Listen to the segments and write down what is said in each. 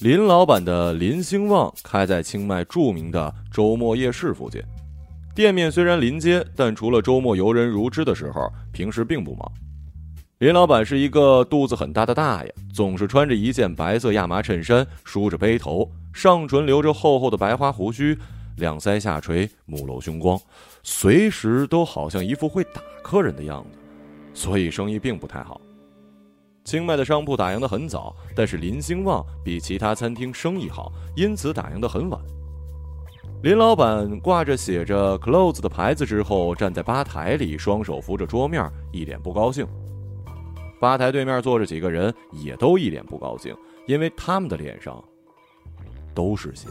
林老板的林兴旺开在清迈著名的周末夜市附近，店面虽然临街，但除了周末游人如织的时候，平时并不忙。林老板是一个肚子很大的大爷，总是穿着一件白色亚麻衬衫，梳着背头，上唇留着厚厚的白花胡须，两腮下垂，目露凶光，随时都好像一副会打客人的样子，所以生意并不太好。清迈的商铺打烊的很早，但是林兴旺比其他餐厅生意好，因此打烊的很晚。林老板挂着写着 “close” 的牌子之后，站在吧台里，双手扶着桌面，一脸不高兴。吧台对面坐着几个人，也都一脸不高兴，因为他们的脸上都是血。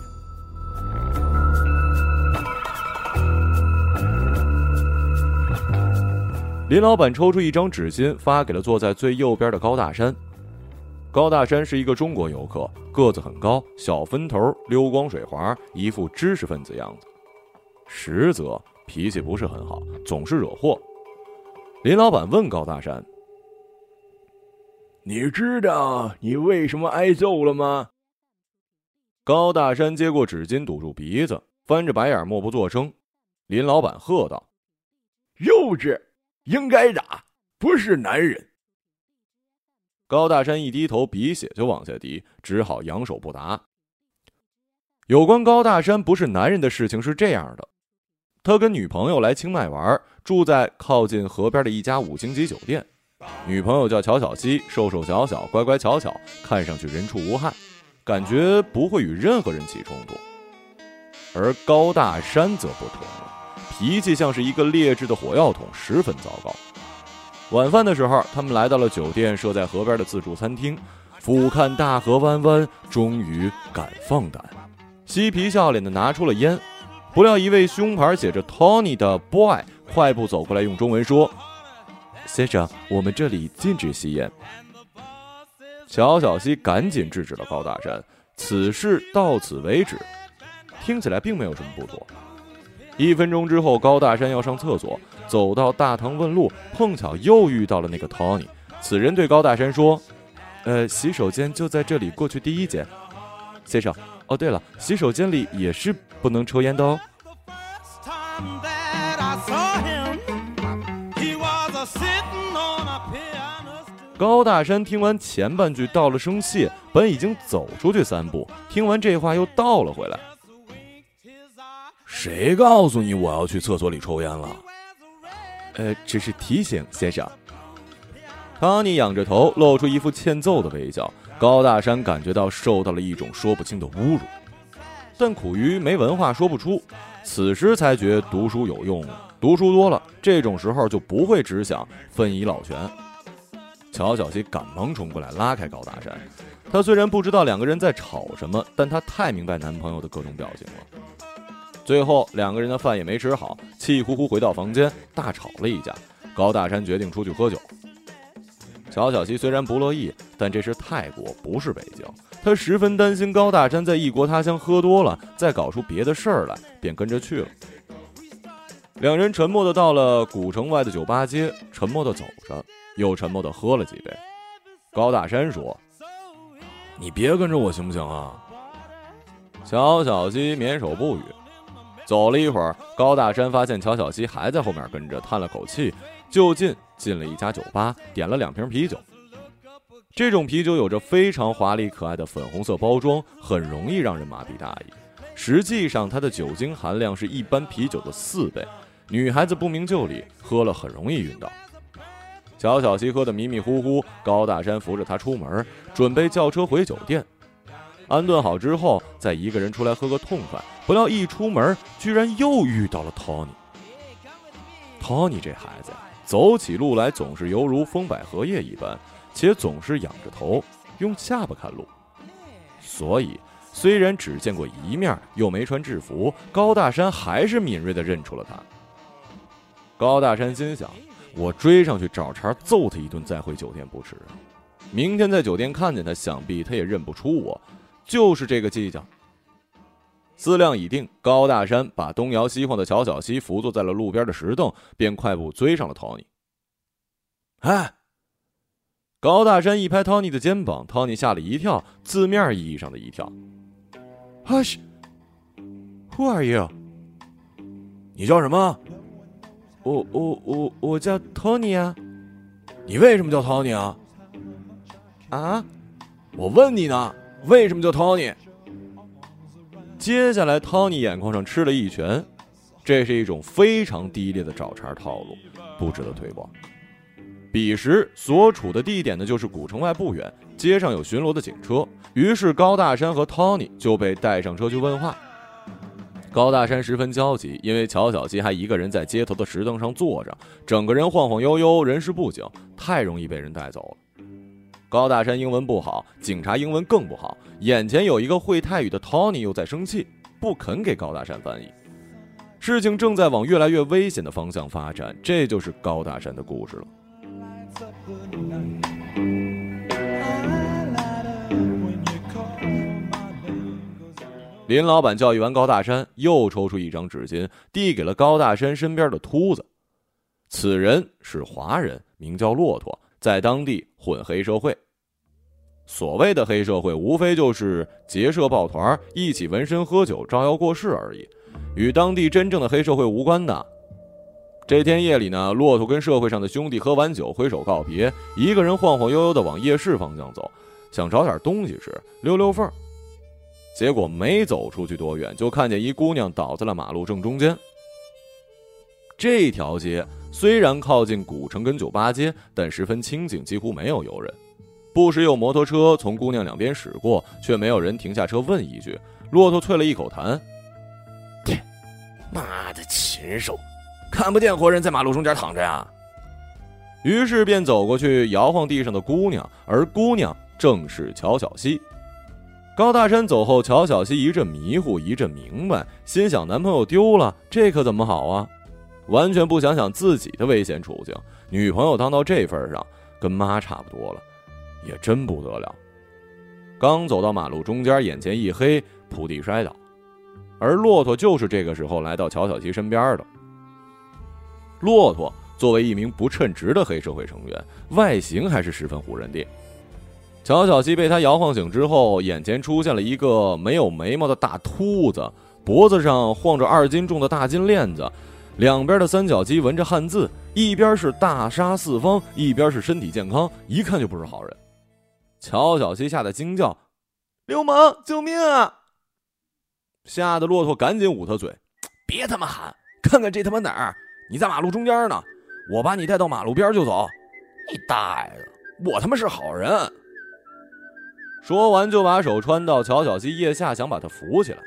林老板抽出一张纸巾，发给了坐在最右边的高大山。高大山是一个中国游客，个子很高，小分头，溜光水滑，一副知识分子样子。实则脾气不是很好，总是惹祸。林老板问高大山：“你知道你为什么挨揍了吗？”高大山接过纸巾，堵住鼻子，翻着白眼，默不作声。林老板喝道：“幼稚！”应该打，不是男人。高大山一低头，鼻血就往下滴，只好扬手不答。有关高大山不是男人的事情是这样的：他跟女朋友来清迈玩，住在靠近河边的一家五星级酒店。女朋友叫乔小西，瘦瘦小小，乖乖巧巧，看上去人畜无害，感觉不会与任何人起冲突。而高大山则不同了。脾气像是一个劣质的火药桶，十分糟糕。晚饭的时候，他们来到了酒店设在河边的自助餐厅，俯瞰大河弯弯，终于敢放胆，嬉皮笑脸的拿出了烟。不料，一位胸牌写着 “Tony” 的 boy 快步走过来，用中文说：“先生，我们这里禁止吸烟。”乔小西赶紧制止了高大山，此事到此为止。听起来并没有什么不妥。一分钟之后，高大山要上厕所，走到大堂问路，碰巧又遇到了那个 Tony。此人对高大山说：“呃，洗手间就在这里，过去第一间。”先生，哦，对了，洗手间里也是不能抽烟的哦。高大山听完前半句，道了声谢，本已经走出去三步，听完这话又倒了回来。谁告诉你我要去厕所里抽烟了？呃，只是提醒先生。康妮仰着头，露出一副欠揍的微笑。高大山感觉到受到了一种说不清的侮辱，但苦于没文化说不出。此时才觉读书有用，读书多了，这种时候就不会只想分以老全。乔小西赶忙冲过来拉开高大山。他虽然不知道两个人在吵什么，但他太明白男朋友的各种表情了。最后两个人的饭也没吃好，气呼呼回到房间，大吵了一架。高大山决定出去喝酒。乔小西虽然不乐意，但这是泰国，不是北京，他十分担心高大山在异国他乡喝多了，再搞出别的事儿来，便跟着去了。两人沉默的到了古城外的酒吧街，沉默的走着，又沉默的喝了几杯。高大山说：“你别跟着我行不行啊？”乔小西免手不语。走了一会儿，高大山发现乔小西还在后面跟着，叹了口气，就近进了一家酒吧，点了两瓶啤酒。这种啤酒有着非常华丽可爱的粉红色包装，很容易让人麻痹大意。实际上，它的酒精含量是一般啤酒的四倍。女孩子不明就里，喝了很容易晕倒。乔小西喝得迷迷糊糊，高大山扶着他出门，准备叫车回酒店。安顿好之后，再一个人出来喝个痛快。不料一出门，居然又遇到了 Tony。Tony 这孩子，走起路来总是犹如风摆荷叶一般，且总是仰着头，用下巴看路。所以，虽然只见过一面，又没穿制服，高大山还是敏锐地认出了他。高大山心想：我追上去找茬揍他一顿，再回酒店不迟。明天在酒店看见他，想必他也认不出我。就是这个计较。思量已定，高大山把东摇西晃的乔小西扶坐在了路边的石凳，便快步追上了 Tony。哎，高大山一拍 Tony 的肩膀，Tony 吓了一跳，字面意义上的一跳。Hush，Who are you？你叫什么？我我我我叫 Tony 啊。你为什么叫 Tony 啊？啊？我问你呢，为什么叫 Tony？接下来，Tony 眼眶上吃了一拳，这是一种非常低劣的找茬套路，不值得推广。彼时所处的地点呢，就是古城外不远，街上有巡逻的警车。于是高大山和 Tony 就被带上车去问话。高大山十分焦急，因为乔小西还一个人在街头的石凳上坐着，整个人晃晃悠悠，人事不省，太容易被人带走了。高大山英文不好，警察英文更不好，眼前有一个会泰语的 Tony 又在生气，不肯给高大山翻译。事情正在往越来越危险的方向发展，这就是高大山的故事了。林老板教育完高大山，又抽出一张纸巾，递给了高大山身边的秃子。此人是华人，名叫骆驼，在当地混黑社会。所谓的黑社会，无非就是结社抱团，一起纹身、喝酒、招摇过市而已，与当地真正的黑社会无关的。这天夜里呢，骆驼跟社会上的兄弟喝完酒，挥手告别，一个人晃晃悠悠的往夜市方向走，想找点东西吃，溜溜缝。结果没走出去多远，就看见一姑娘倒在了马路正中间。这条街虽然靠近古城跟酒吧街，但十分清静，几乎没有游人。不时有摩托车从姑娘两边驶过，却没有人停下车问一句。骆驼啐了一口痰：“妈的禽兽！”看不见活人在马路中间躺着呀，于是便走过去摇晃地上的姑娘，而姑娘正是乔小西。高大山走后，乔小西一阵迷糊，一阵明白，心想：男朋友丢了，这可怎么好啊？完全不想想自己的危险处境。女朋友当到这份上，跟妈差不多了，也真不得了。刚走到马路中间，眼前一黑，扑地摔倒。而骆驼就是这个时候来到乔小西身边的。骆驼作为一名不称职的黑社会成员，外形还是十分唬人的。乔小西被他摇晃醒之后，眼前出现了一个没有眉毛的大秃子，脖子上晃着二斤重的大金链子，两边的三角肌纹着汉字，一边是大杀四方，一边是身体健康，一看就不是好人。乔小西吓得惊叫：“流氓，救命啊！”吓得骆驼赶紧捂他嘴：“别他妈喊，看看这他妈哪儿！”你在马路中间呢，我把你带到马路边就走。你大爷的，我他妈是好人。说完就把手穿到乔小西腋下，想把他扶起来。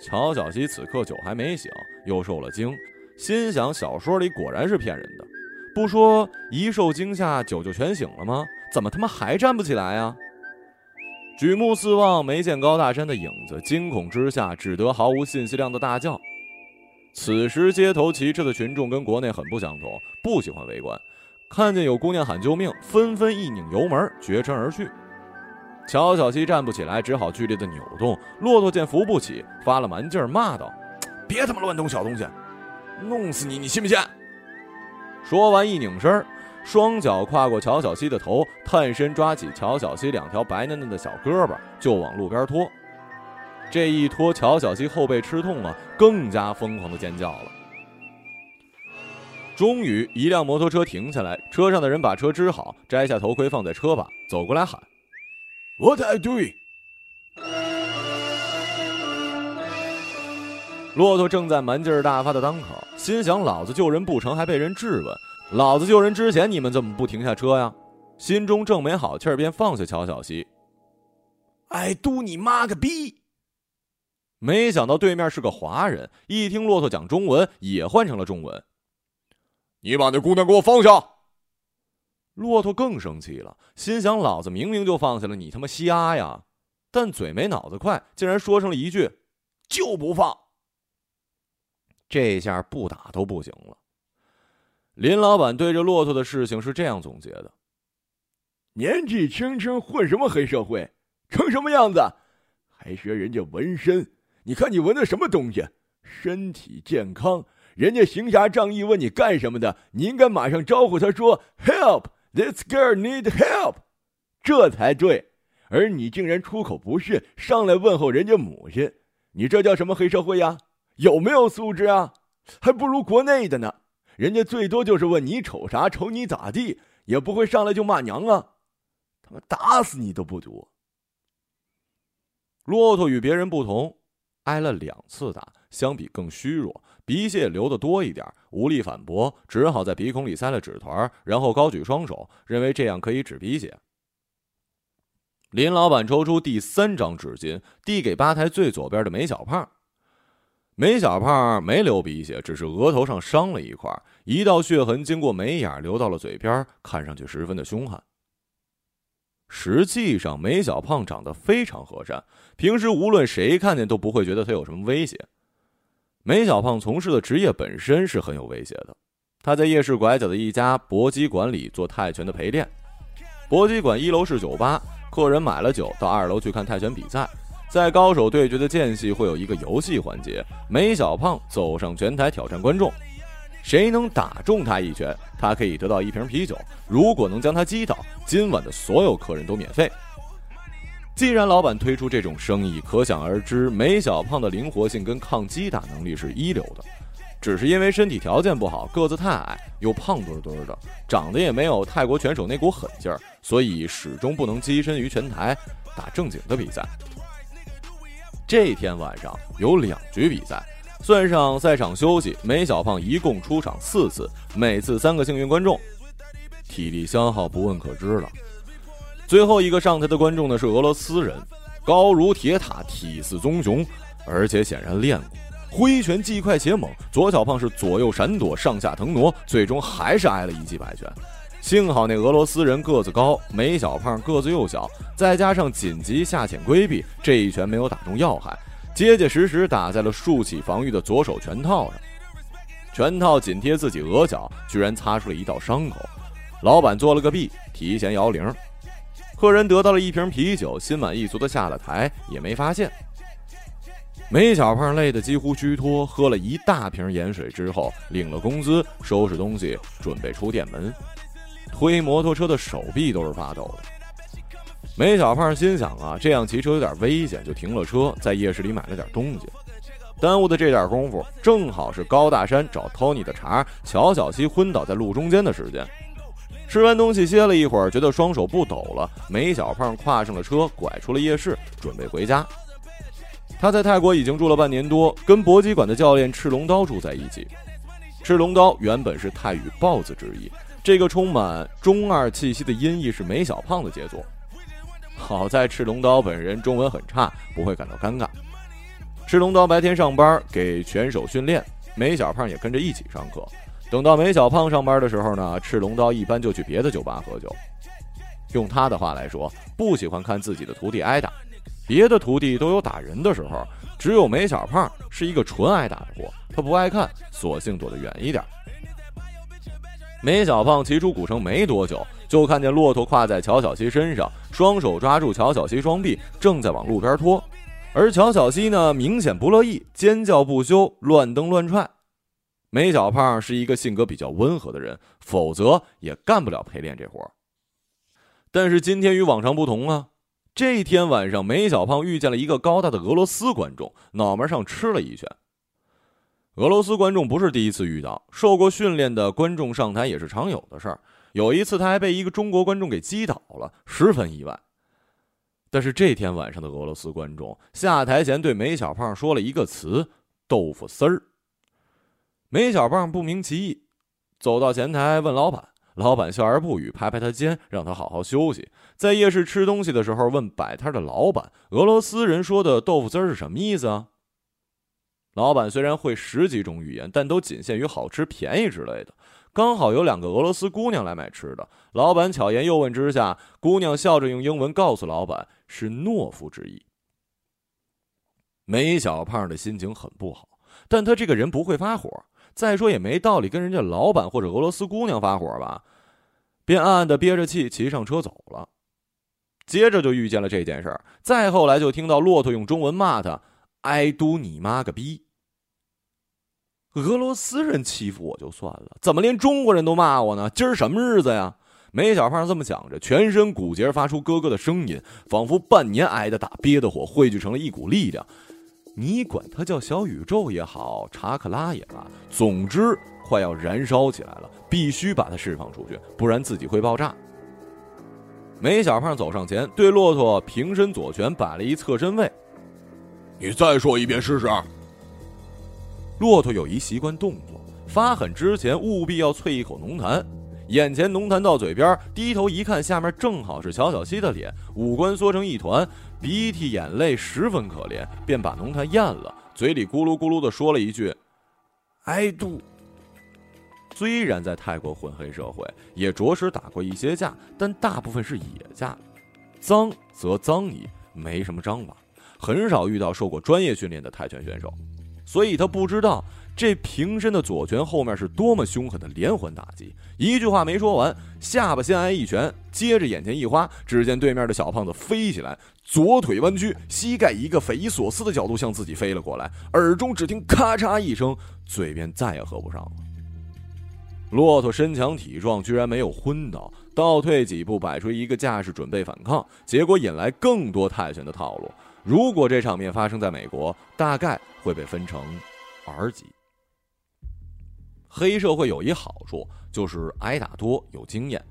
乔小西此刻酒还没醒，又受了惊，心想小说里果然是骗人的。不说一受惊吓酒就全醒了吗？怎么他妈还站不起来呀？举目四望，没见高大山的影子，惊恐之下，只得毫无信息量的大叫。此时街头骑车的群众跟国内很不相同，不喜欢围观，看见有姑娘喊救命，纷纷一拧油门，绝尘而去。乔小西站不起来，只好剧烈的扭动。骆驼见扶不起，发了蛮劲儿，骂道：“别他妈乱动小东西，弄死你，你信不信？”说完一拧身，双脚跨过乔小西的头，探身抓起乔小西两条白嫩嫩的小胳膊，就往路边拖。这一拖，乔小西后背吃痛了，更加疯狂的尖叫了。终于，一辆摩托车停下来，车上的人把车支好，摘下头盔放在车把，走过来喊：“What I do？” 骆驼正在蛮劲儿大发的当口，心想：老子救人不成，还被人质问；老子救人之前，你们怎么不停下车呀？心中正没好气儿，便放下乔小西。哎，嘟你妈个逼！没想到对面是个华人，一听骆驼讲中文，也换成了中文。你把那姑娘给我放下！骆驼更生气了，心想：老子明明就放下了，你他妈瞎呀！但嘴没脑子快，竟然说上了一句：“就不放。”这下不打都不行了。林老板对着骆驼的事情是这样总结的：年纪轻轻混什么黑社会，成什么样子，还学人家纹身。你看你纹的什么东西？身体健康，人家行侠仗义问你干什么的，你应该马上招呼他说 “help”，This girl need help，这才对。而你竟然出口不逊，上来问候人家母亲，你这叫什么黑社会呀？有没有素质啊？还不如国内的呢。人家最多就是问你瞅啥，瞅你咋地，也不会上来就骂娘啊。他妈打死你都不读。骆驼与别人不同，挨了两次打，相比更虚弱，鼻血流的多一点，无力反驳，只好在鼻孔里塞了纸团，然后高举双手，认为这样可以止鼻血。林老板抽出第三张纸巾，递给吧台最左边的梅小胖。梅小胖没流鼻血，只是额头上伤了一块，一道血痕经过眉眼流到了嘴边，看上去十分的凶悍。实际上，梅小胖长得非常和善，平时无论谁看见都不会觉得他有什么威胁。梅小胖从事的职业本身是很有威胁的，他在夜市拐角的一家搏击馆里做泰拳的陪练。搏击馆一楼是酒吧。客人买了酒，到二楼去看泰拳比赛。在高手对决的间隙，会有一个游戏环节。梅小胖走上拳台挑战观众，谁能打中他一拳，他可以得到一瓶啤酒。如果能将他击倒，今晚的所有客人都免费。既然老板推出这种生意，可想而知，梅小胖的灵活性跟抗击打能力是一流的。只是因为身体条件不好，个子太矮，又胖墩墩的，长得也没有泰国拳手那股狠劲儿，所以始终不能跻身于拳台打正经的比赛。这天晚上有两局比赛，算上赛场休息，梅小胖一共出场四次，每次三个幸运观众，体力消耗不问可知了。最后一个上台的观众呢是俄罗斯人，高如铁塔，体似棕熊，而且显然练过。挥拳既快且猛，左小胖是左右闪躲，上下腾挪，最终还是挨了一记摆拳。幸好那俄罗斯人个子高，梅小胖个子又小，再加上紧急下潜规避，这一拳没有打中要害，结结实实打在了竖起防御的左手拳套上。拳套紧贴自己额角，居然擦出了一道伤口。老板做了个弊，提前摇铃。客人得到了一瓶啤酒，心满意足的下了台，也没发现。梅小胖累得几乎虚脱，喝了一大瓶盐水之后，领了工资，收拾东西，准备出店门。推摩托车的手臂都是发抖的。梅小胖心想啊，这样骑车有点危险，就停了车，在夜市里买了点东西。耽误的这点功夫，正好是高大山找托尼的茬，乔小西昏倒在路中间的时间。吃完东西歇了一会儿，觉得双手不抖了，梅小胖跨上了车，拐出了夜市，准备回家。他在泰国已经住了半年多，跟搏击馆的教练赤龙刀住在一起。赤龙刀原本是泰语“豹子”之意，这个充满中二气息的音译是梅小胖的杰作。好在赤龙刀本人中文很差，不会感到尴尬。赤龙刀白天上班给拳手训练，梅小胖也跟着一起上课。等到梅小胖上班的时候呢，赤龙刀一般就去别的酒吧喝酒。用他的话来说，不喜欢看自己的徒弟挨打。别的徒弟都有打人的时候，只有梅小胖是一个纯挨打的货。他不爱看，索性躲得远一点。梅小胖骑出古城没多久，就看见骆驼跨在乔小西身上，双手抓住乔小西双臂，正在往路边拖。而乔小西呢，明显不乐意，尖叫不休，乱蹬乱踹。梅小胖是一个性格比较温和的人，否则也干不了陪练这活。但是今天与往常不同啊。这天晚上，梅小胖遇见了一个高大的俄罗斯观众，脑门上吃了一拳。俄罗斯观众不是第一次遇到，受过训练的观众上台也是常有的事儿。有一次，他还被一个中国观众给击倒了，十分意外。但是这天晚上的俄罗斯观众下台前对梅小胖说了一个词：“豆腐丝儿。”梅小胖不明其意，走到前台问老板。老板笑而不语，拍拍他肩，让他好好休息。在夜市吃东西的时候，问摆摊的老板：“俄罗斯人说的豆腐丝儿是什么意思啊？”老板虽然会十几种语言，但都仅限于好吃、便宜之类的。刚好有两个俄罗斯姑娘来买吃的，老板巧言诱问之下，姑娘笑着用英文告诉老板是懦夫之意。梅小胖的心情很不好，但他这个人不会发火。再说也没道理跟人家老板或者俄罗斯姑娘发火吧，便暗暗的憋着气骑上车走了。接着就遇见了这件事儿，再后来就听到骆驼用中文骂他：“挨嘟你妈个逼！”俄罗斯人欺负我就算了，怎么连中国人都骂我呢？今儿什么日子呀？梅小胖这么想着，全身骨节发出咯咯的声音，仿佛半年挨的打憋的火汇聚成了一股力量。你管它叫小宇宙也好，查克拉也罢，总之快要燃烧起来了，必须把它释放出去，不然自己会爆炸。梅小胖走上前，对骆驼平身左拳摆了一侧身位。你再说一遍试试。骆驼有一习惯动作，发狠之前务必要啐一口浓痰。眼前浓痰到嘴边，低头一看，下面正好是乔小西的脸，五官缩成一团，鼻涕眼泪十分可怜，便把浓痰咽了，嘴里咕噜咕噜的说了一句：“挨肚。”虽然在泰国混黑社会，也着实打过一些架，但大部分是野架，脏则脏矣，没什么章法，很少遇到受过专业训练的泰拳选手，所以他不知道。这平身的左拳后面是多么凶狠的连环打击！一句话没说完，下巴先挨一拳，接着眼前一花，只见对面的小胖子飞起来，左腿弯曲，膝盖一个匪夷所思的角度向自己飞了过来，耳中只听咔嚓一声，嘴边再也合不上了。骆驼身强体壮，居然没有昏倒，倒退几步，摆出一个架势准备反抗，结果引来更多泰拳的套路。如果这场面发生在美国，大概会被分成 R 级。黑社会有一好处，就是挨打多有经验。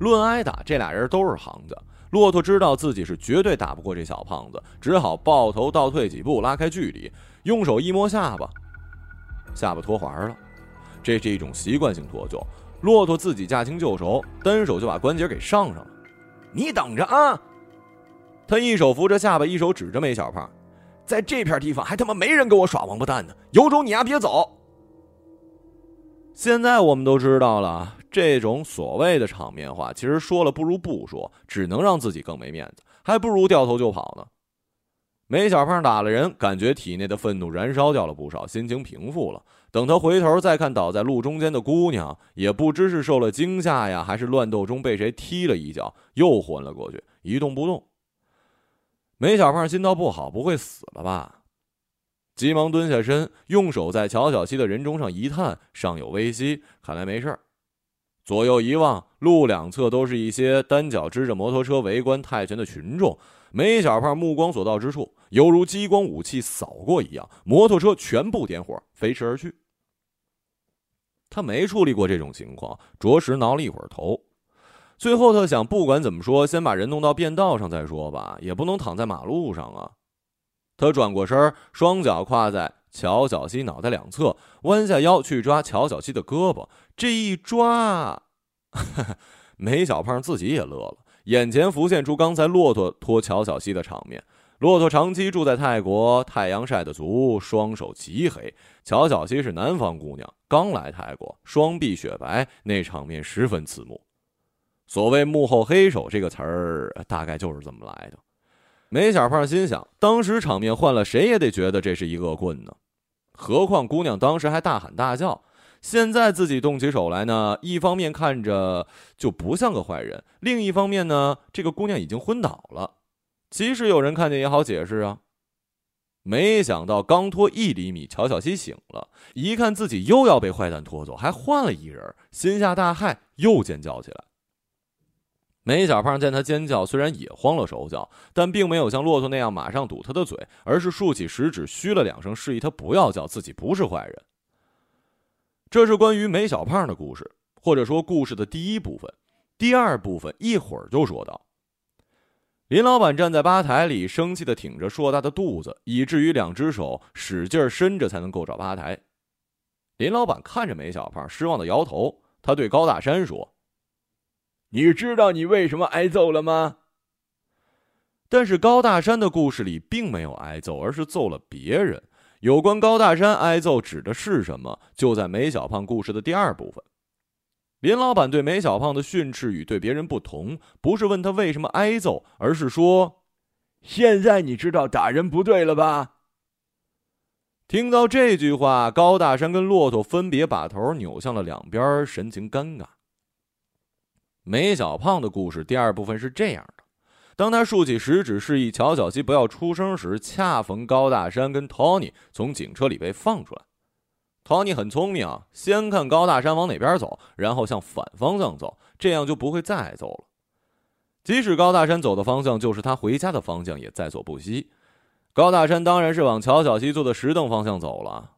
论挨打，这俩人都是行家。骆驼知道自己是绝对打不过这小胖子，只好抱头倒退几步，拉开距离，用手一摸下巴，下巴脱环了。这是一种习惯性脱臼。骆驼自己驾轻就熟，单手就把关节给上上了。你等着啊！他一手扶着下巴，一手指着梅小胖，在这片地方还他妈没人跟我耍王八蛋呢！有种你丫别走！现在我们都知道了，这种所谓的场面话，其实说了不如不说，只能让自己更没面子，还不如掉头就跑呢。梅小胖打了人，感觉体内的愤怒燃烧掉了不少，心情平复了。等他回头再看倒在路中间的姑娘，也不知是受了惊吓呀，还是乱斗中被谁踢了一脚，又昏了过去，一动不动。梅小胖心道不好，不会死了吧？急忙蹲下身，用手在乔小西的人中上一探，尚有微息，看来没事儿。左右一望，路两侧都是一些单脚支着摩托车围观泰拳的群众。梅小胖目光所到之处，犹如激光武器扫过一样，摩托车全部点火，飞驰而去。他没处理过这种情况，着实挠了一会儿头。最后，他想，不管怎么说，先把人弄到便道上再说吧，也不能躺在马路上啊。他转过身，双脚跨在乔小西脑袋两侧，弯下腰去抓乔小西的胳膊。这一抓，梅小胖自己也乐了，眼前浮现出刚才骆驼拖乔小西的场面。骆驼长期住在泰国，太阳晒得足，双手极黑。乔小西是南方姑娘，刚来泰国，双臂雪白，那场面十分刺目。所谓“幕后黑手”这个词儿，大概就是这么来的。梅小胖心想，当时场面换了谁也得觉得这是一恶棍呢。何况姑娘当时还大喊大叫，现在自己动起手来呢，一方面看着就不像个坏人，另一方面呢，这个姑娘已经昏倒了，即使有人看见也好解释啊。没想到刚拖一厘米，乔小西醒了，一看自己又要被坏蛋拖走，还换了一人，心下大骇，又尖叫起来。梅小胖见他尖叫，虽然也慌了手脚，但并没有像骆驼那样马上堵他的嘴，而是竖起食指嘘了两声，示意他不要叫，自己不是坏人。这是关于梅小胖的故事，或者说故事的第一部分。第二部分一会儿就说到。林老板站在吧台里，生气的挺着硕大的肚子，以至于两只手使劲伸着才能够着吧台。林老板看着梅小胖，失望的摇头。他对高大山说。你知道你为什么挨揍了吗？但是高大山的故事里并没有挨揍，而是揍了别人。有关高大山挨揍指的是什么？就在梅小胖故事的第二部分。林老板对梅小胖的训斥与对别人不同，不是问他为什么挨揍，而是说：“现在你知道打人不对了吧？”听到这句话，高大山跟骆驼分别把头扭向了两边，神情尴尬。梅小胖的故事第二部分是这样的：当他竖起食指示意乔小西不要出声时，恰逢高大山跟托尼从警车里被放出来。托尼很聪明啊，先看高大山往哪边走，然后向反方向走，这样就不会再挨揍了。即使高大山走的方向就是他回家的方向，也在所不惜。高大山当然是往乔小西坐的石凳方向走了。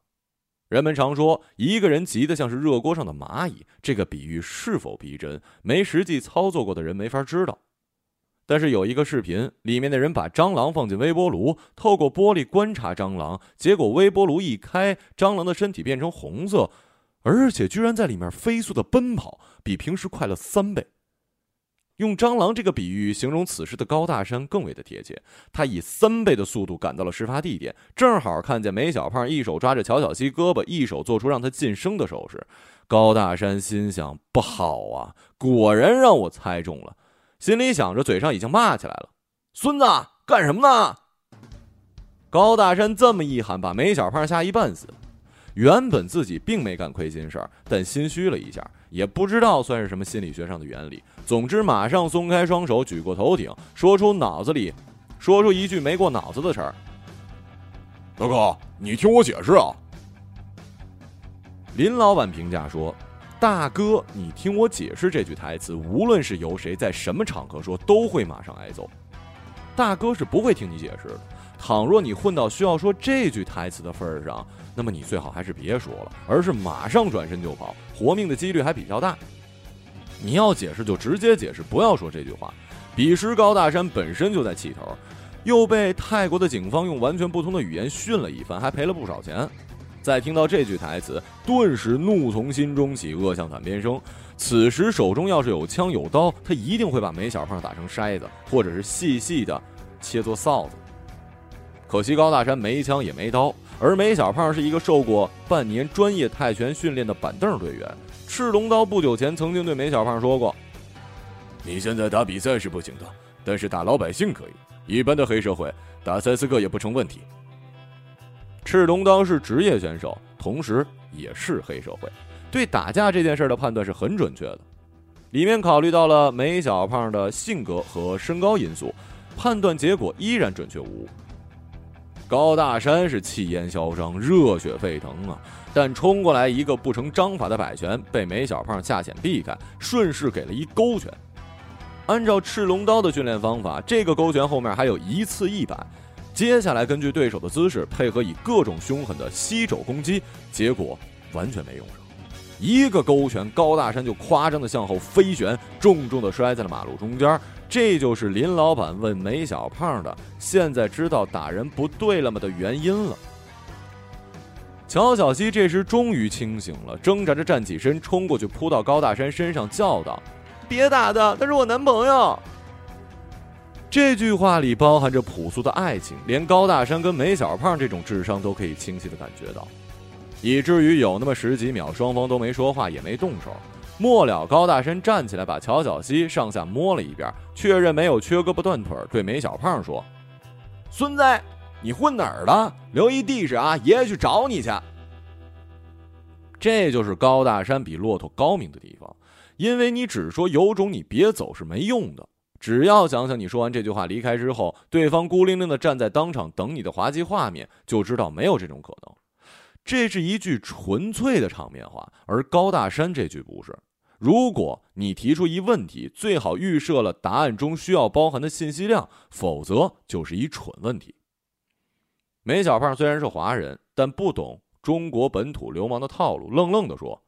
人们常说一个人急得像是热锅上的蚂蚁，这个比喻是否逼真，没实际操作过的人没法知道。但是有一个视频，里面的人把蟑螂放进微波炉，透过玻璃观察蟑螂，结果微波炉一开，蟑螂的身体变成红色，而且居然在里面飞速的奔跑，比平时快了三倍。用蟑螂这个比喻形容此时的高大山更为的贴切。他以三倍的速度赶到了事发地点，正好看见梅小胖一手抓着乔小西胳膊，一手做出让他噤声的手势。高大山心想：不好啊，果然让我猜中了。心里想着，嘴上已经骂起来了：“孙子，干什么呢？”高大山这么一喊，把梅小胖吓一半死。原本自己并没干亏心事儿，但心虚了一下，也不知道算是什么心理学上的原理。总之，马上松开双手，举过头顶，说出脑子里，说出一句没过脑子的事儿：“大哥，你听我解释啊。”林老板评价说：“大哥，你听我解释。”这句台词，无论是由谁在什么场合说，都会马上挨揍。大哥是不会听你解释的。倘若你混到需要说这句台词的份儿上，那么你最好还是别说了，而是马上转身就跑，活命的几率还比较大。你要解释就直接解释，不要说这句话。彼时高大山本身就在气头，又被泰国的警方用完全不同的语言训了一番，还赔了不少钱。再听到这句台词，顿时怒从心中起，恶向胆边生。此时手中要是有枪有刀，他一定会把梅小胖打成筛子，或者是细细的切作臊子。可惜高大山没枪也没刀，而梅小胖是一个受过半年专业泰拳训练的板凳队员。赤龙刀不久前曾经对梅小胖说过：“你现在打比赛是不行的，但是打老百姓可以。一般的黑社会打三四个也不成问题。”赤龙刀是职业选手，同时也是黑社会，对打架这件事的判断是很准确的。里面考虑到了梅小胖的性格和身高因素，判断结果依然准确无误。高大山是气焰嚣张，热血沸腾啊！但冲过来一个不成章法的摆拳，被梅小胖下潜避开，顺势给了一勾拳。按照赤龙刀的训练方法，这个勾拳后面还有一次一摆。接下来根据对手的姿势，配合以各种凶狠的膝肘攻击，结果完全没用上。一个勾拳，高大山就夸张的向后飞旋，重重的摔在了马路中间。这就是林老板问梅小胖的“现在知道打人不对了吗”的原因了。乔小西这时终于清醒了，挣扎着站起身，冲过去扑到高大山身上，叫道：“别打他，他是我男朋友。”这句话里包含着朴素的爱情，连高大山跟梅小胖这种智商都可以清晰的感觉到，以至于有那么十几秒，双方都没说话，也没动手。末了，高大山站起来，把乔小西上下摸了一遍，确认没有缺胳膊断腿，对梅小胖说：“孙子，你混哪儿的？留一地址啊，爷爷去找你去。”这就是高大山比骆驼高明的地方，因为你只说有种，你别走是没用的。只要想想你说完这句话离开之后，对方孤零零的站在当场等你的滑稽画面，就知道没有这种可能。这是一句纯粹的场面话，而高大山这句不是。如果你提出一问题，最好预设了答案中需要包含的信息量，否则就是一蠢问题。梅小胖虽然是华人，但不懂中国本土流氓的套路，愣愣地说：“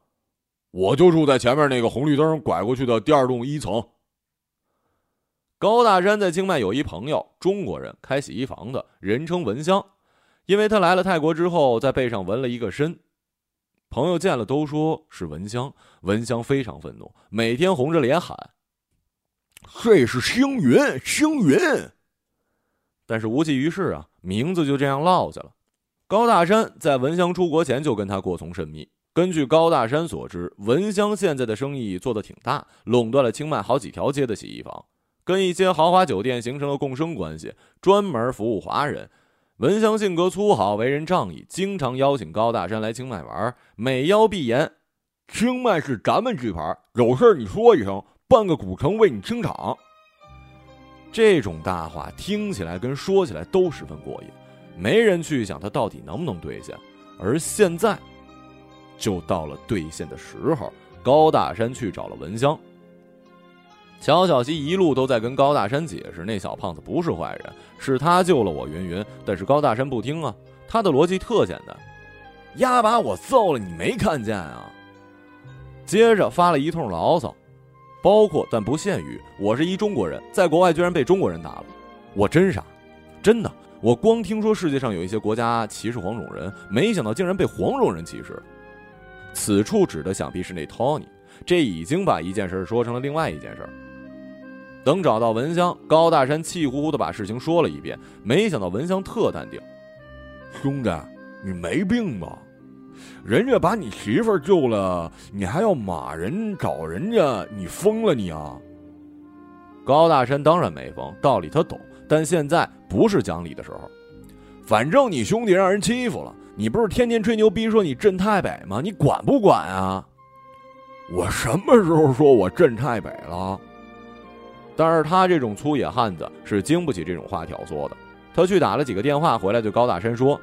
我就住在前面那个红绿灯拐过去的第二栋一层。”高大山在清迈有一朋友，中国人，开洗衣房的，人称文香，因为他来了泰国之后，在背上纹了一个身。朋友见了都说是蚊香，蚊香非常愤怒，每天红着脸喊：“这是星云，星云。”但是无济于事啊，名字就这样落下了。高大山在蚊香出国前就跟他过从甚密。根据高大山所知，蚊香现在的生意做得挺大，垄断了清迈好几条街的洗衣房，跟一些豪华酒店形成了共生关系，专门服务华人。文香性格粗豪，为人仗义，经常邀请高大山来清迈玩，美邀必言：“清迈是咱们地盘，有事你说一声，半个古城为你清场。”这种大话听起来跟说起来都十分过瘾，没人去想他到底能不能兑现。而现在，就到了兑现的时候。高大山去找了文香，乔小西一路都在跟高大山解释，那小胖子不是坏人，是他救了我云云。但是高大山不听啊，他的逻辑特简单：丫把我揍了，你没看见啊？接着发了一通牢骚，包括但不限于我是一中国人，在国外居然被中国人打了，我真傻，真的，我光听说世界上有一些国家歧视黄种人，没想到竟然被黄种人歧视。此处指的想必是那 Tony，这已经把一件事说成了另外一件事。等找到文香，高大山气呼呼的把事情说了一遍。没想到文香特淡定：“兄弟，你没病吧？人家把你媳妇救了，你还要骂人找人家，你疯了你啊！”高大山当然没疯，道理他懂，但现在不是讲理的时候。反正你兄弟让人欺负了，你不是天天吹牛逼说你镇太北吗？你管不管啊？我什么时候说我镇太北了？但是他这种粗野汉子是经不起这种话挑唆的。他去打了几个电话回来，对高大山说：“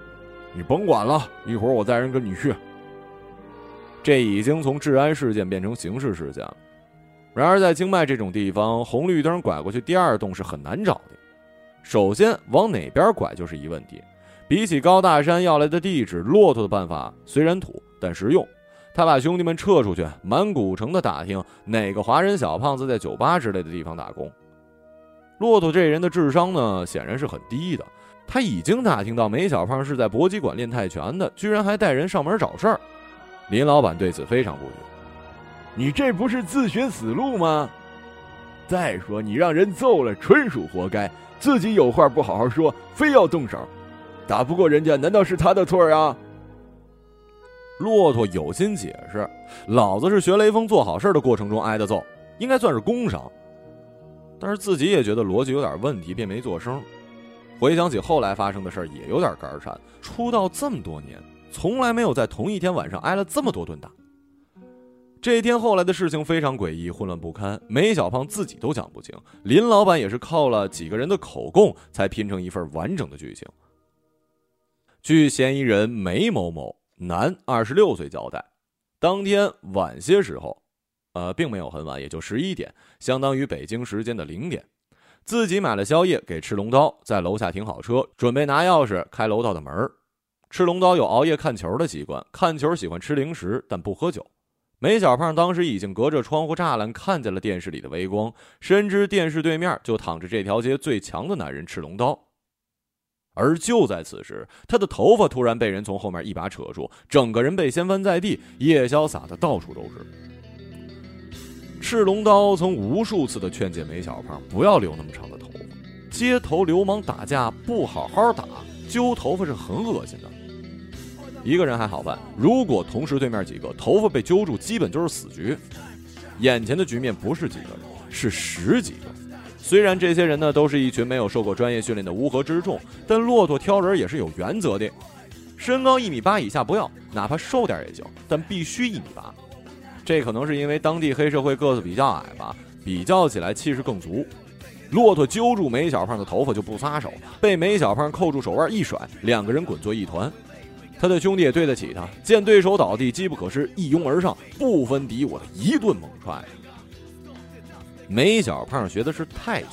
你甭管了，一会儿我带人跟你去。”这已经从治安事件变成刑事事件了。然而在清迈这种地方，红绿灯拐过去第二栋是很难找的。首先往哪边拐就是一问题。比起高大山要来的地址，骆驼的办法虽然土，但实用。他把兄弟们撤出去，满古城的打听哪个华人小胖子在酒吧之类的地方打工。骆驼这人的智商呢，显然是很低的。他已经打听到梅小胖是在搏击馆练泰拳的，居然还带人上门找事儿。林老板对此非常不悦：“你这不是自寻死路吗？再说你让人揍了，纯属活该。自己有话不好好说，非要动手，打不过人家，难道是他的错儿啊？”骆驼有心解释：“老子是学雷锋做好事的过程中挨的揍，应该算是工伤。”但是自己也觉得逻辑有点问题，便没做声。回想起后来发生的事儿，也有点肝颤。出道这么多年，从来没有在同一天晚上挨了这么多顿打。这一天后来的事情非常诡异，混乱不堪，梅小胖自己都讲不清。林老板也是靠了几个人的口供，才拼成一份完整的剧情。据嫌疑人梅某某。男，二十六岁，交代，当天晚些时候，呃，并没有很晚，也就十一点，相当于北京时间的零点，自己买了宵夜给赤龙刀，在楼下停好车，准备拿钥匙开楼道的门赤龙刀有熬夜看球的习惯，看球喜欢吃零食，但不喝酒。梅小胖当时已经隔着窗户栅栏看见了电视里的微光，深知电视对面就躺着这条街最强的男人赤龙刀。而就在此时，他的头发突然被人从后面一把扯住，整个人被掀翻在地，夜宵洒的到处都是。赤龙刀曾无数次的劝诫梅小胖不要留那么长的头发，街头流氓打架不好好打，揪头发是很恶心的。一个人还好办，如果同时对面几个头发被揪住，基本就是死局。眼前的局面不是几个人，是十几个。虽然这些人呢都是一群没有受过专业训练的乌合之众，但骆驼挑人也是有原则的。身高一米八以下不要，哪怕瘦点也行，但必须一米八。这可能是因为当地黑社会个子比较矮吧，比较起来气势更足。骆驼揪住梅小胖的头发就不撒手，被梅小胖扣住手腕一甩，两个人滚作一团。他的兄弟也对得起他，见对手倒地，机不可失，一拥而上，不分敌我的一顿猛踹。梅小胖学的是泰拳，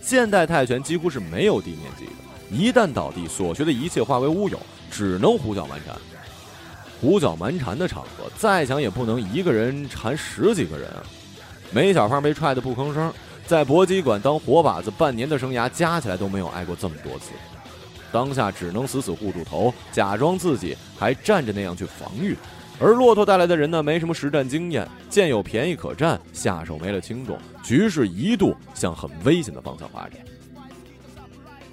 现代泰拳几乎是没有地面技的，一旦倒地，所学的一切化为乌有，只能胡搅蛮缠。胡搅蛮缠的场合，再强也不能一个人缠十几个人啊！梅小胖被踹得不吭声，在搏击馆当活靶子半年的生涯，加起来都没有挨过这么多次，当下只能死死护住头，假装自己还站着那样去防御。而骆驼带来的人呢，没什么实战经验，见有便宜可占，下手没了轻重，局势一度向很危险的方向发展。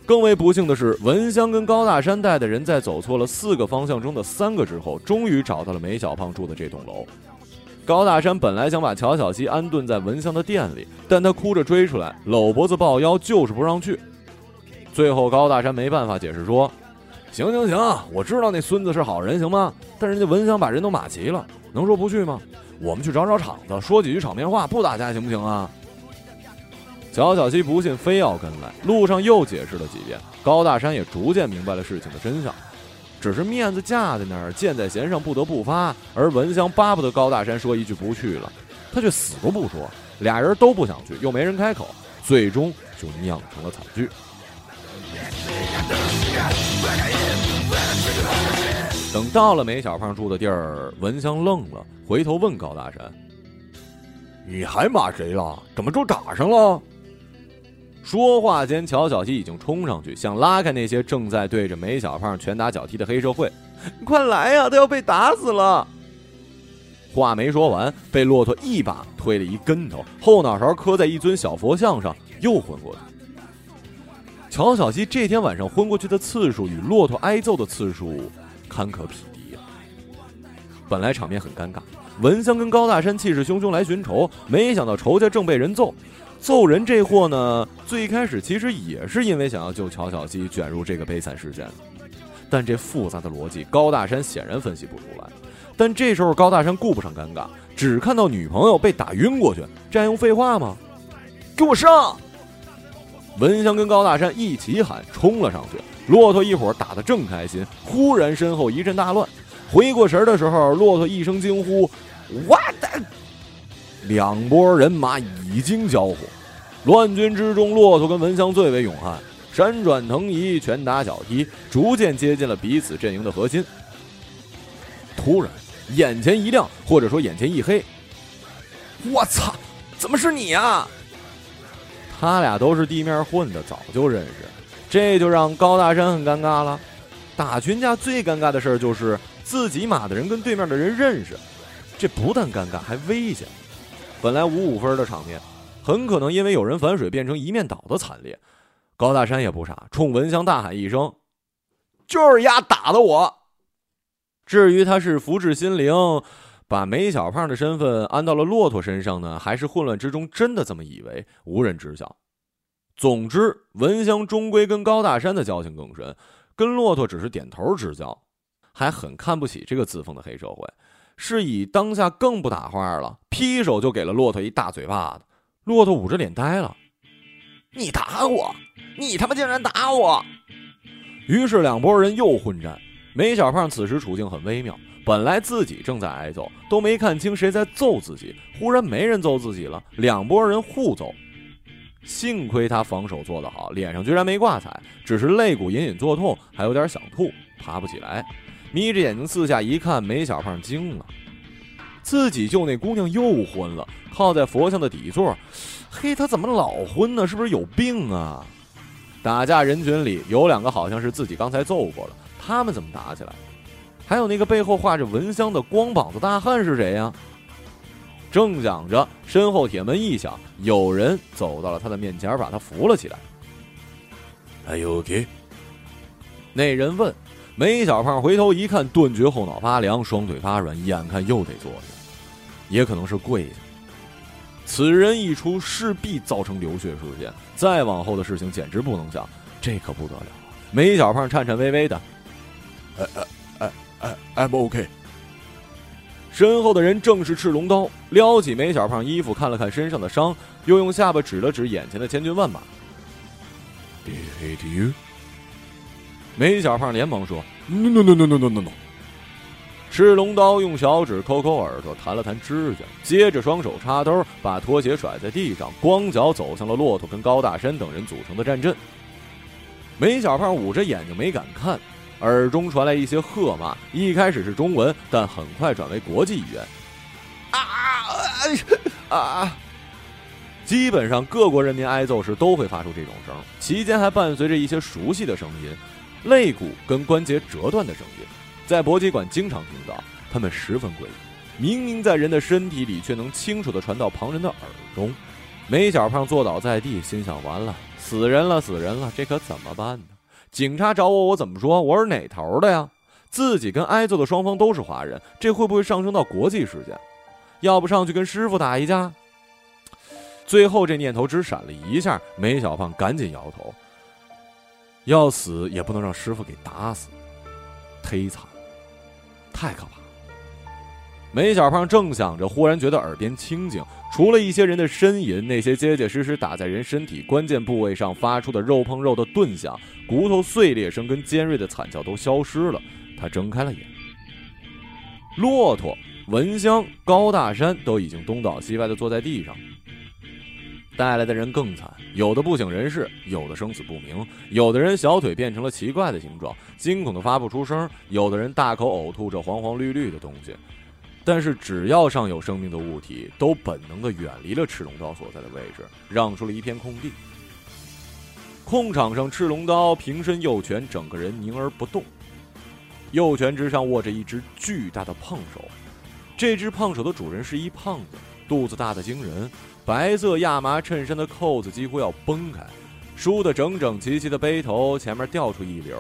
更为不幸的是，文香跟高大山带的人在走错了四个方向中的三个之后，终于找到了梅小胖住的这栋楼。高大山本来想把乔小西安顿在文香的店里，但他哭着追出来，搂脖子抱腰，就是不让去。最后，高大山没办法解释说。行行行，我知道那孙子是好人，行吗？但人家文香把人都码齐了，能说不去吗？我们去找找场子，说几句场面话，不打架行不行啊？乔小西不信，非要跟来。路上又解释了几遍，高大山也逐渐明白了事情的真相。只是面子架在那儿，箭在弦上，不得不发。而文香巴不得高大山说一句不去了，他却死都不说。俩人都不想去，又没人开口，最终就酿成了惨剧。等到了梅小胖住的地儿，文香愣了，回头问高大山：“你还骂谁了？怎么就打上了？”说话间，乔小西已经冲上去，想拉开那些正在对着梅小胖拳打脚踢的黑社会。“快来呀，他要被打死了！”话没说完，被骆驼一把推了一跟头，后脑勺磕在一尊小佛像上，又昏过去。乔小西这天晚上昏过去的次数与骆驼挨揍的次数。堪可匹敌呀！本来场面很尴尬，文香跟高大山气势汹汹来寻仇，没想到仇家正被人揍。揍人这货呢，最开始其实也是因为想要救乔小西，卷入这个悲惨事件。但这复杂的逻辑，高大山显然分析不出来。但这时候高大山顾不上尴尬，只看到女朋友被打晕过去，这还用废话吗？给我上！文香跟高大山一起喊，冲了上去。骆驼一伙打得正开心，忽然身后一阵大乱。回过神的时候，骆驼一声惊呼：“我的！”两拨人马已经交火。乱军之中，骆驼跟文香最为勇悍，闪转腾移，拳打脚踢，逐渐接近了彼此阵营的核心。突然，眼前一亮，或者说眼前一黑。我操！怎么是你啊？他俩都是地面混的，早就认识。这就让高大山很尴尬了。打群架最尴尬的事儿就是自己马的人跟对面的人认识，这不但尴尬还危险。本来五五分的场面，很可能因为有人反水变成一面倒的惨烈。高大山也不傻，冲文香大喊一声：“就是丫打的我！”至于他是福至心灵，把梅小胖的身份安到了骆驼身上呢，还是混乱之中真的这么以为，无人知晓。总之，文香终归跟高大山的交情更深，跟骆驼只是点头之交，还很看不起这个自封的黑社会，是以当下更不打话了，劈手就给了骆驼一大嘴巴子。骆驼捂着脸呆了：“你打我！你他妈竟然打我！”于是两拨人又混战。梅小胖此时处境很微妙，本来自己正在挨揍，都没看清谁在揍自己，忽然没人揍自己了，两拨人互揍。幸亏他防守做得好，脸上居然没挂彩，只是肋骨隐隐作痛，还有点想吐，爬不起来。眯着眼睛四下一看，梅小胖惊了，自己救那姑娘又昏了，靠在佛像的底座。嘿，他怎么老昏呢？是不是有病啊？打架人群里有两个好像是自己刚才揍过了，他们怎么打起来？还有那个背后画着蚊香的光膀子大汉是谁呀？正想着，身后铁门一响，有人走到了他的面前，把他扶了起来。哎呦，OK。那人问梅小胖，回头一看，顿觉后脑发凉，双腿发软，眼看又得坐下，也可能是跪下。此人一出，势必造成流血事件。再往后的事情简直不能想，这可不得了。梅小胖颤颤巍巍的，哎哎，I'm OK。身后的人正是赤龙刀，撩起梅小胖衣服，看了看身上的伤，又用下巴指了指眼前的千军万马。Did hit you？梅小胖连忙说：“No no no no no no no no。”赤龙刀用小指抠抠耳朵，弹了弹指甲，接着双手插兜，把拖鞋甩在地上，光脚走向了骆驼跟高大山等人组成的战阵。梅小胖捂着眼睛没敢看。耳中传来一些喝骂，一开始是中文，但很快转为国际语言。啊啊啊！基本上各国人民挨揍时都会发出这种声，其间还伴随着一些熟悉的声音，肋骨跟关节折断的声音，在搏击馆经常听到，他们十分诡异。明明在人的身体里，却能清楚地传到旁人的耳中。梅小胖坐倒在地，心想：完了，死人了，死人了，这可怎么办呢？警察找我，我怎么说？我是哪头的呀？自己跟挨揍的双方都是华人，这会不会上升到国际事件？要不上去跟师傅打一架？最后这念头只闪了一下，梅小胖赶紧摇头。要死也不能让师傅给打死，忒惨，太可怕。梅小胖正想着，忽然觉得耳边清静，除了一些人的呻吟，那些结结实实打在人身体关键部位上发出的肉碰肉的钝响、骨头碎裂声跟尖锐的惨叫都消失了。他睁开了眼，骆驼、蚊香、高大山都已经东倒西歪的坐在地上。带来的人更惨，有的不省人事，有的生死不明，有的人小腿变成了奇怪的形状，惊恐的发不出声，有的人大口呕吐着黄黄绿绿的东西。但是，只要上有生命的物体，都本能的远离了赤龙刀所在的位置，让出了一片空地。空场上，赤龙刀平身右拳，整个人凝而不动，右拳之上握着一只巨大的胖手。这只胖手的主人是一胖子，肚子大的惊人，白色亚麻衬衫的扣子几乎要崩开，梳得整整齐齐的背头前面掉出一绺，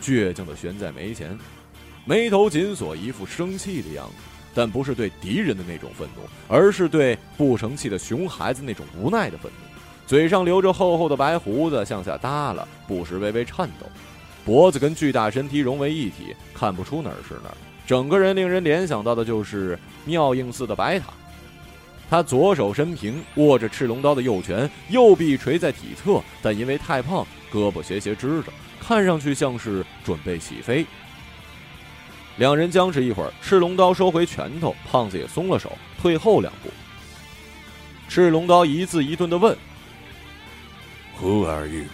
倔强的悬在眉前，眉头紧锁，一副生气的样子，但不是对敌人的那种愤怒，而是对不成器的熊孩子那种无奈的愤怒。嘴上留着厚厚的白胡子，向下耷拉，不时微微颤抖，脖子跟巨大身体融为一体，看不出哪儿是哪儿。整个人令人联想到的就是妙应寺的白塔。他左手伸平，握着赤龙刀的右拳，右臂垂在体侧，但因为太胖，胳膊斜斜支着，看上去像是准备起飞。两人僵持一会儿，赤龙刀收回拳头，胖子也松了手，退后两步。赤龙刀一字一顿的问：“Who are you？”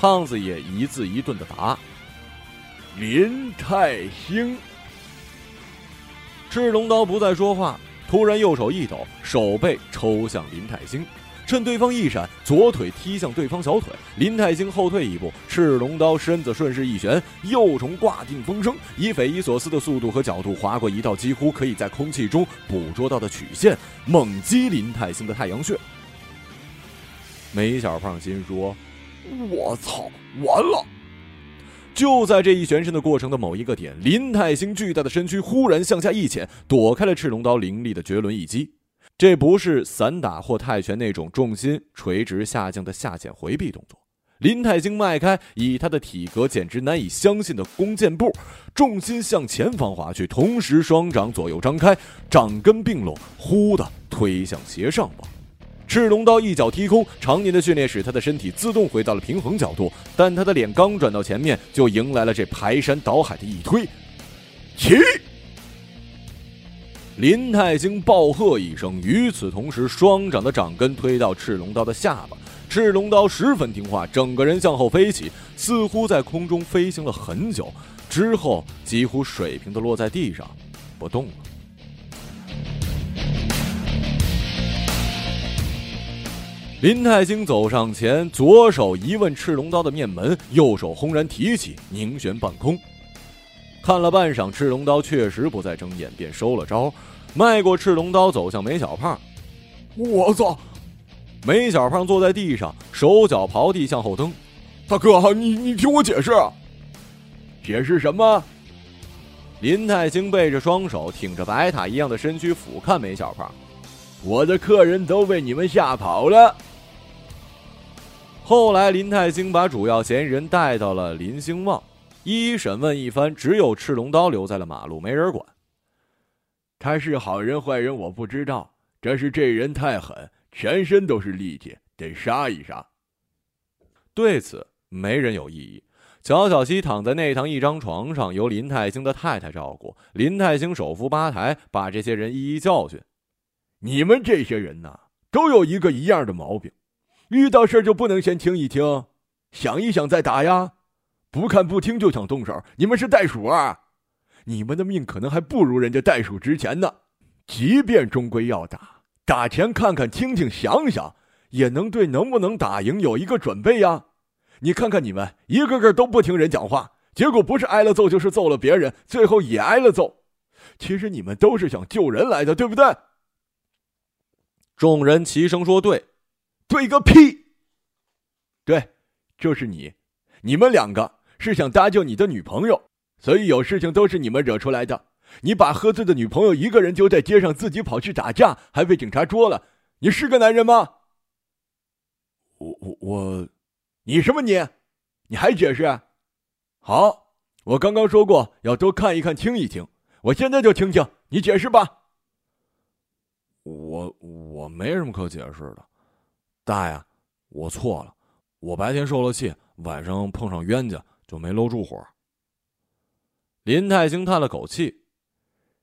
胖子也一字一顿的答。林泰兴，赤龙刀不再说话，突然右手一抖，手背抽向林泰兴，趁对方一闪，左腿踢向对方小腿。林泰兴后退一步，赤龙刀身子顺势一旋，右重挂定风声，以匪夷所思的速度和角度划过一道几乎可以在空气中捕捉到的曲线，猛击林泰兴的太阳穴。梅小胖心说：“我操，完了！”就在这一旋身的过程的某一个点，林泰兴巨大的身躯忽然向下一潜，躲开了赤龙刀凌厉的绝伦一击。这不是散打或泰拳那种重心垂直下降的下潜回避动作。林太兴迈开，以他的体格简直难以相信的弓箭步，重心向前方滑去，同时双掌左右张开，掌根并拢，忽的推向斜上方。赤龙刀一脚踢空，常年的训练使他的身体自动回到了平衡角度，但他的脸刚转到前面，就迎来了这排山倒海的一推。起！林太兴暴喝一声，与此同时，双掌的掌根推到赤龙刀的下巴。赤龙刀十分听话，整个人向后飞起，似乎在空中飞行了很久，之后几乎水平的落在地上，不动了。林太兴走上前，左手一问赤龙刀的面门，右手轰然提起，凝旋半空。看了半晌，赤龙刀确实不再睁眼，便收了招，迈过赤龙刀，走向梅小胖。我操！梅小胖坐在地上，手脚刨地向后蹬。大哥，你你听我解释。解释什么？林太兴背着双手，挺着白塔一样的身躯，俯瞰梅小胖。我的客人都被你们吓跑了。后来，林太兴把主要嫌疑人带到了林兴旺，一一审问一番，只有赤龙刀留在了马路，没人管。他是好人坏人我不知道，只是这人太狠，全身都是力气，得杀一杀。对此，没人有异议。乔小西躺在内堂一张床上，由林太兴的太太照顾。林太兴手扶吧台，把这些人一一教训：“你们这些人呐，都有一个一样的毛病。”遇到事就不能先听一听，想一想再打呀！不看不听就想动手，你们是袋鼠啊！你们的命可能还不如人家袋鼠值钱呢。即便终归要打，打前看看、听听、想想，也能对能不能打赢有一个准备呀。你看看你们，一个个都不听人讲话，结果不是挨了揍就是揍了别人，最后也挨了揍。其实你们都是想救人来的，对不对？众人齐声说：“对。”对个屁！对，就是你，你们两个是想搭救你的女朋友，所以有事情都是你们惹出来的。你把喝醉的女朋友一个人丢在街上，自己跑去打架，还被警察捉了，你是个男人吗？我我我，你什么你？你还解释？好，我刚刚说过要多看一看、听一听，我现在就听听，你解释吧。我我没什么可解释的。大爷，我错了，我白天受了气，晚上碰上冤家就没搂住火。林太兴叹了口气：“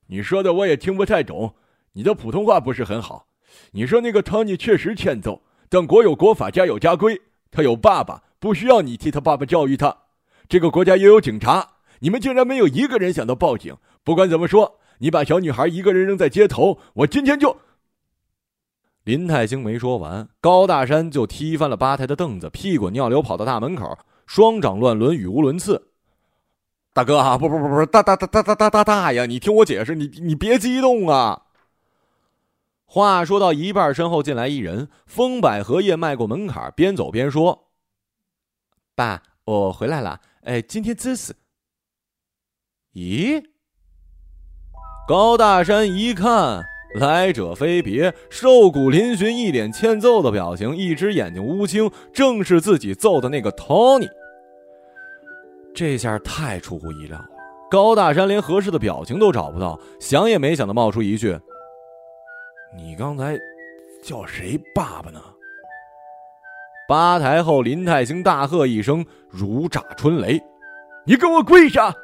你说的我也听不太懂，你的普通话不是很好，你说那个汤尼确实欠揍，但国有国法，家有家规，他有爸爸，不需要你替他爸爸教育他。这个国家也有警察，你们竟然没有一个人想到报警。不管怎么说，你把小女孩一个人扔在街头，我今天就……林太兴没说完，高大山就踢翻了吧台的凳子，屁滚尿流跑到大门口，双掌乱抡，语无伦次。大哥啊，不不不不，大大大大大大大大呀！你听我解释，你你别激动啊。话说到一半，身后进来一人，风百合叶迈过门槛，边走边说：“爸，我回来了。哎，今天真是……咦？”高大山一看，来者非别，瘦骨嶙峋，一脸欠揍的表情，一只眼睛乌青，正是自己揍的那个 Tony。这下太出乎意料了，高大山连合适的表情都找不到，想也没想的冒出一句：“你刚才叫谁爸爸呢？”吧台后，林太兴大喝一声，如炸春雷：“你给我跪下！”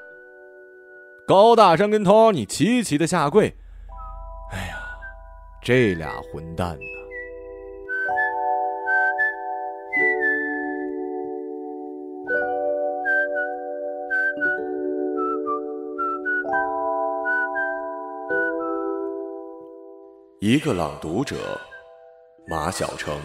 高大山跟托尼齐齐的下跪。哎呀，这俩混蛋！一个朗读者，马晓成。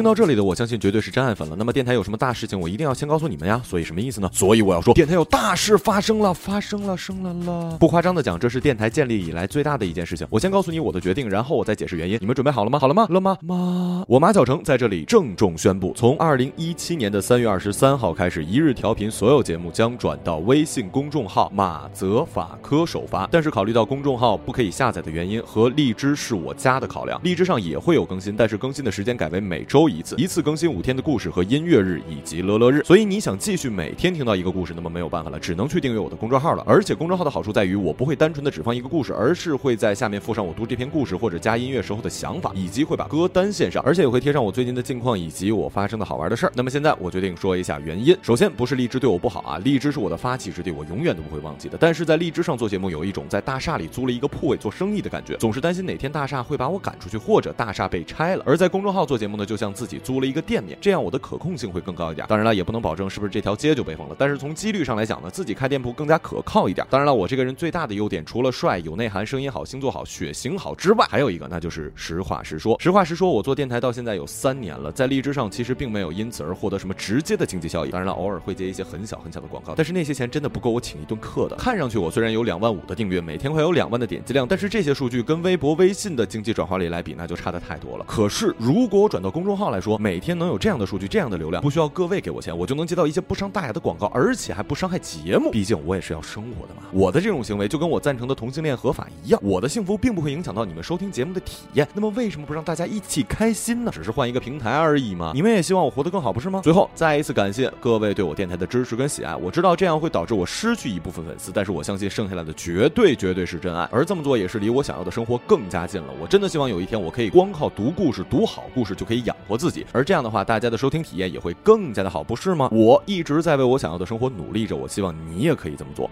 听到这里的我相信绝对是真爱粉了。那么电台有什么大事情，我一定要先告诉你们呀。所以什么意思呢？所以我要说，电台有大事发生了，发生了，生了了。不夸张的讲，这是电台建立以来最大的一件事情。我先告诉你我的决定，然后我再解释原因。你们准备好了吗？好了吗？了吗？吗，我马小成在这里郑重宣布，从二零一七年的三月二十三号开始，一日调频所有节目将转到微信公众号马泽法科首发。但是考虑到公众号不可以下载的原因和荔枝是我家的考量，荔枝上也会有更新，但是更新的时间改为每周一次，一次更新。五天的故事和音乐日以及乐乐日，所以你想继续每天听到一个故事，那么没有办法了，只能去订阅我的公众号了。而且公众号的好处在于，我不会单纯的只放一个故事，而是会在下面附上我读这篇故事或者加音乐时候的想法，以及会把歌单献上，而且也会贴上我最近的近况以及我发生的好玩的事儿。那么现在我决定说一下原因。首先不是荔枝对我不好啊，荔枝是我的发起之地，我永远都不会忘记的。但是在荔枝上做节目，有一种在大厦里租了一个铺位做生意的感觉，总是担心哪天大厦会把我赶出去，或者大厦被拆了。而在公众号做节目呢，就像自己租了一个店面，这样我的可控性会更高一点，当然了，也不能保证是不是这条街就被封了。但是从几率上来讲呢，自己开店铺更加可靠一点。当然了，我这个人最大的优点，除了帅、有内涵、声音好、星座好、血型好之外，还有一个，那就是实话实说。实话实说，我做电台到现在有三年了，在荔枝上其实并没有因此而获得什么直接的经济效益。当然了，偶尔会接一些很小很小的广告，但是那些钱真的不够我请一顿客的。看上去我虽然有两万五的订阅，每天快有两万的点击量，但是这些数据跟微博、微信的经济转化率来比，那就差的太多了。可是如果我转到公众号来说，每天能有这样的数据、这样的流量，不需要各位给我钱，我就能接到一些不伤大雅的广告，而且还不伤害节目。毕竟我也是要生活的嘛。我的这种行为就跟我赞成的同性恋合法一样，我的幸福并不会影响到你们收听节目的体验。那么为什么不让大家一起开心呢？只是换一个平台而已嘛。你们也希望我活得更好，不是吗？最后再一次感谢各位对我电台的支持跟喜爱。我知道这样会导致我失去一部分粉丝，但是我相信剩下来的绝对绝对是真爱。而这么做也是离我想要的生活更加近了。我真的希望有一天我可以光靠读故事、读好故事就可以养活自己，而这样的话，大家的收听体验也会更加的好，不是吗？我一直在为我想要的生活努力着，我希望你也可以这么做。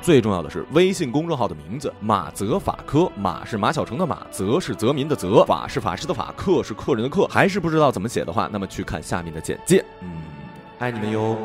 最重要的是，微信公众号的名字“马泽法科”，马是马小成的马，泽是泽民的泽，法是法师的法，客是客人的客。还是不知道怎么写的话，那么去看下面的简介。嗯，爱你们哟。